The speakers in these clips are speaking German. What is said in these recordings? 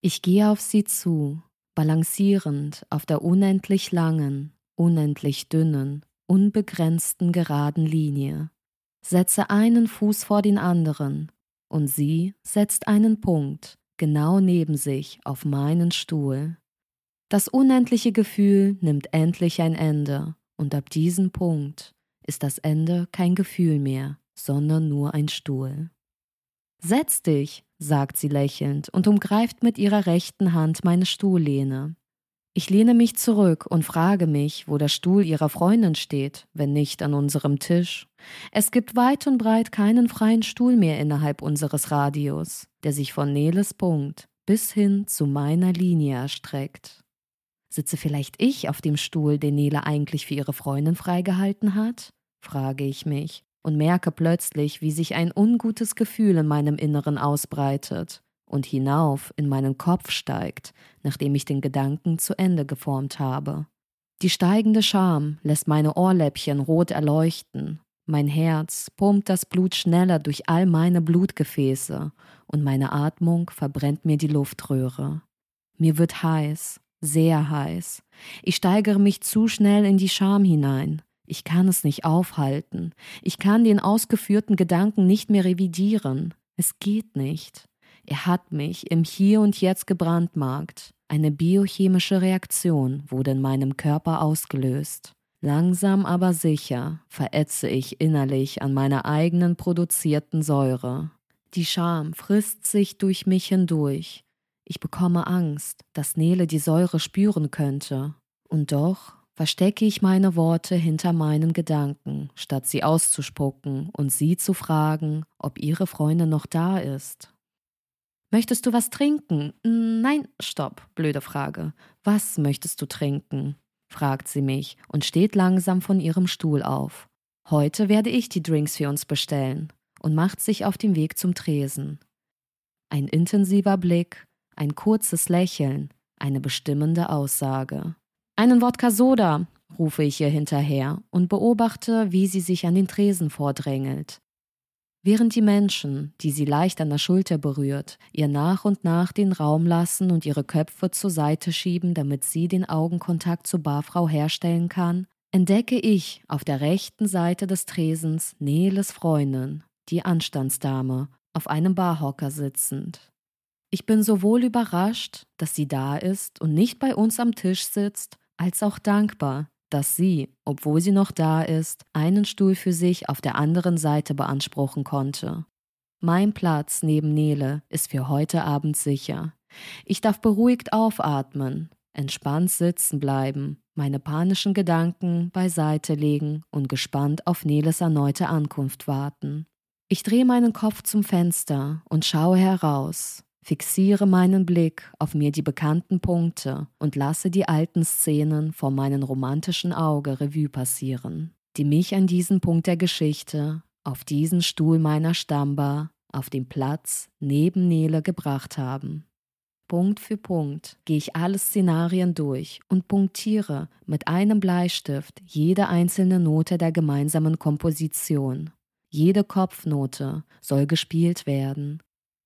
Ich gehe auf sie zu, balancierend auf der unendlich langen, unendlich dünnen, unbegrenzten geraden Linie, setze einen Fuß vor den anderen, und sie setzt einen Punkt genau neben sich auf meinen Stuhl. Das unendliche Gefühl nimmt endlich ein Ende, und ab diesem Punkt ist das Ende kein Gefühl mehr, sondern nur ein Stuhl. Setz dich, sagt sie lächelnd und umgreift mit ihrer rechten Hand meine Stuhllehne. Ich lehne mich zurück und frage mich, wo der Stuhl ihrer Freundin steht, wenn nicht an unserem Tisch. Es gibt weit und breit keinen freien Stuhl mehr innerhalb unseres Radius, der sich von Neles Punkt bis hin zu meiner Linie erstreckt. Sitze vielleicht ich auf dem Stuhl, den Nele eigentlich für ihre Freundin freigehalten hat? frage ich mich und merke plötzlich, wie sich ein ungutes Gefühl in meinem Inneren ausbreitet und hinauf in meinen Kopf steigt, nachdem ich den Gedanken zu Ende geformt habe. Die steigende Scham lässt meine Ohrläppchen rot erleuchten, mein Herz pumpt das Blut schneller durch all meine Blutgefäße und meine Atmung verbrennt mir die Luftröhre. Mir wird heiß, sehr heiß. Ich steigere mich zu schnell in die Scham hinein. Ich kann es nicht aufhalten. Ich kann den ausgeführten Gedanken nicht mehr revidieren. Es geht nicht. Er hat mich im Hier und Jetzt gebrandmarkt. Eine biochemische Reaktion wurde in meinem Körper ausgelöst. Langsam aber sicher verätze ich innerlich an meiner eigenen produzierten Säure. Die Scham frisst sich durch mich hindurch. Ich bekomme Angst, dass Nele die Säure spüren könnte. Und doch verstecke ich meine Worte hinter meinen Gedanken, statt sie auszuspucken und sie zu fragen, ob ihre Freundin noch da ist. Möchtest du was trinken? Nein, stopp, blöde Frage. Was möchtest du trinken? fragt sie mich und steht langsam von ihrem Stuhl auf. Heute werde ich die Drinks für uns bestellen und macht sich auf den Weg zum Tresen. Ein intensiver Blick, ein kurzes Lächeln, eine bestimmende Aussage. Einen Wodka Soda, rufe ich ihr hinterher und beobachte, wie sie sich an den Tresen vordrängelt. Während die Menschen, die sie leicht an der Schulter berührt, ihr nach und nach den Raum lassen und ihre Köpfe zur Seite schieben, damit sie den Augenkontakt zur Barfrau herstellen kann, entdecke ich auf der rechten Seite des Tresens Neles Freundin, die Anstandsdame, auf einem Barhocker sitzend. Ich bin sowohl überrascht, dass sie da ist und nicht bei uns am Tisch sitzt, als auch dankbar, dass sie, obwohl sie noch da ist, einen Stuhl für sich auf der anderen Seite beanspruchen konnte. Mein Platz neben Nele ist für heute Abend sicher. Ich darf beruhigt aufatmen, entspannt sitzen bleiben, meine panischen Gedanken beiseite legen und gespannt auf Neles erneute Ankunft warten. Ich drehe meinen Kopf zum Fenster und schaue heraus, fixiere meinen Blick auf mir die bekannten Punkte und lasse die alten Szenen vor meinem romantischen Auge Revue passieren, die mich an diesen Punkt der Geschichte, auf diesen Stuhl meiner Stammbar, auf den Platz neben Nele gebracht haben. Punkt für Punkt gehe ich alle Szenarien durch und punktiere mit einem Bleistift jede einzelne Note der gemeinsamen Komposition. Jede Kopfnote soll gespielt werden,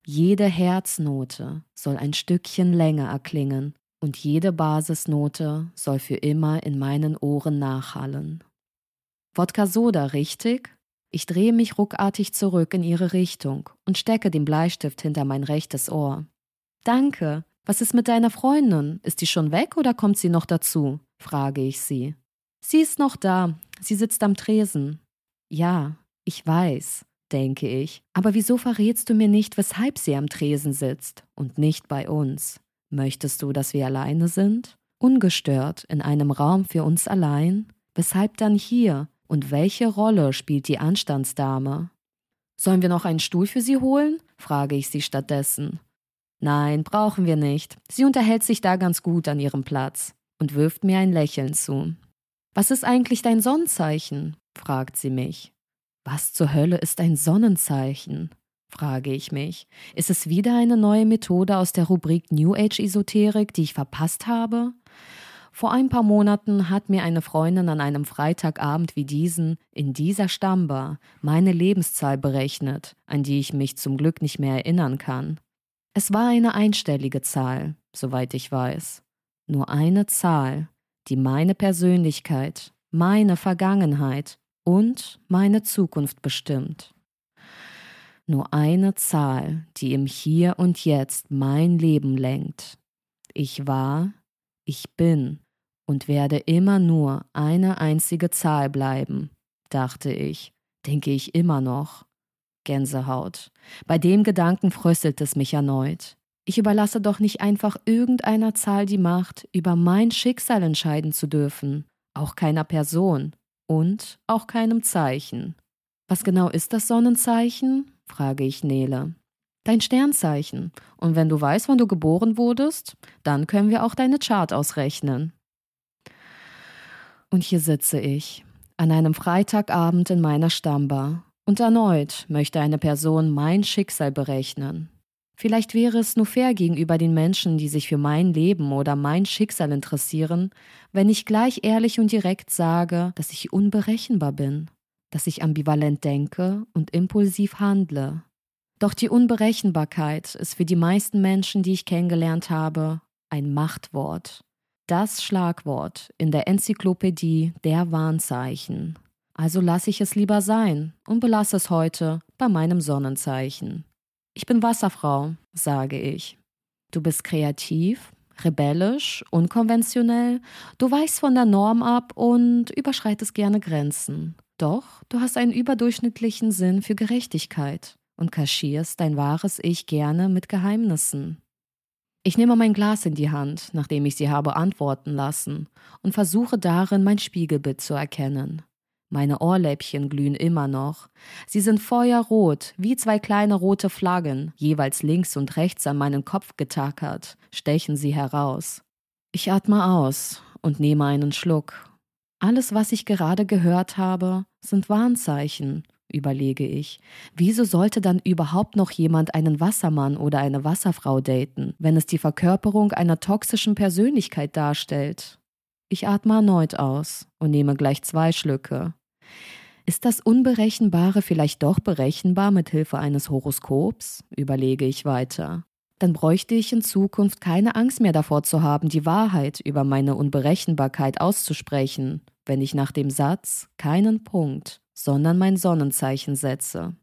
jede Herznote soll ein Stückchen länger erklingen und jede Basisnote soll für immer in meinen Ohren nachhallen. Wodka Soda, richtig? Ich drehe mich ruckartig zurück in ihre Richtung und stecke den Bleistift hinter mein rechtes Ohr. Danke. Was ist mit deiner Freundin? Ist die schon weg oder kommt sie noch dazu? frage ich sie. Sie ist noch da. Sie sitzt am Tresen. Ja, ich weiß denke ich. Aber wieso verrätst du mir nicht, weshalb sie am Tresen sitzt und nicht bei uns? Möchtest du, dass wir alleine sind? Ungestört in einem Raum für uns allein? Weshalb dann hier? Und welche Rolle spielt die Anstandsdame? Sollen wir noch einen Stuhl für sie holen? frage ich sie stattdessen. Nein, brauchen wir nicht. Sie unterhält sich da ganz gut an ihrem Platz und wirft mir ein Lächeln zu. Was ist eigentlich dein Sonnenzeichen? fragt sie mich. Was zur Hölle ist ein Sonnenzeichen? frage ich mich. Ist es wieder eine neue Methode aus der Rubrik New Age Esoterik, die ich verpasst habe? Vor ein paar Monaten hat mir eine Freundin an einem Freitagabend wie diesen in dieser Stammbar meine Lebenszahl berechnet, an die ich mich zum Glück nicht mehr erinnern kann. Es war eine einstellige Zahl, soweit ich weiß. Nur eine Zahl, die meine Persönlichkeit, meine Vergangenheit und meine Zukunft bestimmt. Nur eine Zahl, die im Hier und Jetzt mein Leben lenkt. Ich war, ich bin und werde immer nur eine einzige Zahl bleiben, dachte ich, denke ich immer noch. Gänsehaut. Bei dem Gedanken fröstelt es mich erneut. Ich überlasse doch nicht einfach irgendeiner Zahl die Macht, über mein Schicksal entscheiden zu dürfen, auch keiner Person und auch keinem Zeichen. Was genau ist das Sonnenzeichen? frage ich Nele. Dein Sternzeichen. Und wenn du weißt, wann du geboren wurdest, dann können wir auch deine Chart ausrechnen. Und hier sitze ich, an einem Freitagabend in meiner Stammbar. Und erneut möchte eine Person mein Schicksal berechnen. Vielleicht wäre es nur fair gegenüber den Menschen, die sich für mein Leben oder mein Schicksal interessieren, wenn ich gleich ehrlich und direkt sage, dass ich unberechenbar bin, dass ich ambivalent denke und impulsiv handle. Doch die Unberechenbarkeit ist für die meisten Menschen, die ich kennengelernt habe, ein Machtwort. Das Schlagwort in der Enzyklopädie der Warnzeichen. Also lasse ich es lieber sein und belasse es heute bei meinem Sonnenzeichen. Ich bin Wasserfrau, sage ich. Du bist kreativ, rebellisch, unkonventionell, du weichst von der Norm ab und überschreitest gerne Grenzen. Doch du hast einen überdurchschnittlichen Sinn für Gerechtigkeit und kaschierst dein wahres Ich gerne mit Geheimnissen. Ich nehme mein Glas in die Hand, nachdem ich sie habe antworten lassen, und versuche darin mein Spiegelbild zu erkennen. Meine Ohrläppchen glühen immer noch. Sie sind feuerrot, wie zwei kleine rote Flaggen, jeweils links und rechts an meinen Kopf getackert, stechen sie heraus. Ich atme aus und nehme einen Schluck. Alles, was ich gerade gehört habe, sind Warnzeichen, überlege ich. Wieso sollte dann überhaupt noch jemand einen Wassermann oder eine Wasserfrau daten, wenn es die Verkörperung einer toxischen Persönlichkeit darstellt? Ich atme erneut aus und nehme gleich zwei Schlücke. Ist das Unberechenbare vielleicht doch berechenbar mit Hilfe eines Horoskops? überlege ich weiter. Dann bräuchte ich in Zukunft keine Angst mehr davor zu haben, die Wahrheit über meine Unberechenbarkeit auszusprechen, wenn ich nach dem Satz keinen Punkt, sondern mein Sonnenzeichen setze.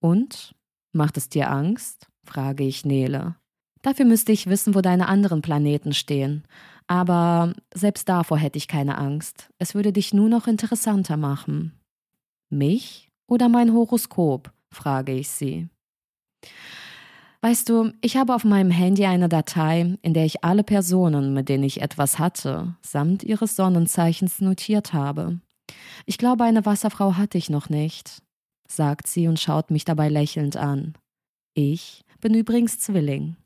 Und? Macht es dir Angst? frage ich Nele. Dafür müsste ich wissen, wo deine anderen Planeten stehen. Aber selbst davor hätte ich keine Angst. Es würde dich nur noch interessanter machen. Mich oder mein Horoskop? frage ich sie. Weißt du, ich habe auf meinem Handy eine Datei, in der ich alle Personen, mit denen ich etwas hatte, samt ihres Sonnenzeichens notiert habe. Ich glaube, eine Wasserfrau hatte ich noch nicht, sagt sie und schaut mich dabei lächelnd an. Ich bin übrigens Zwilling.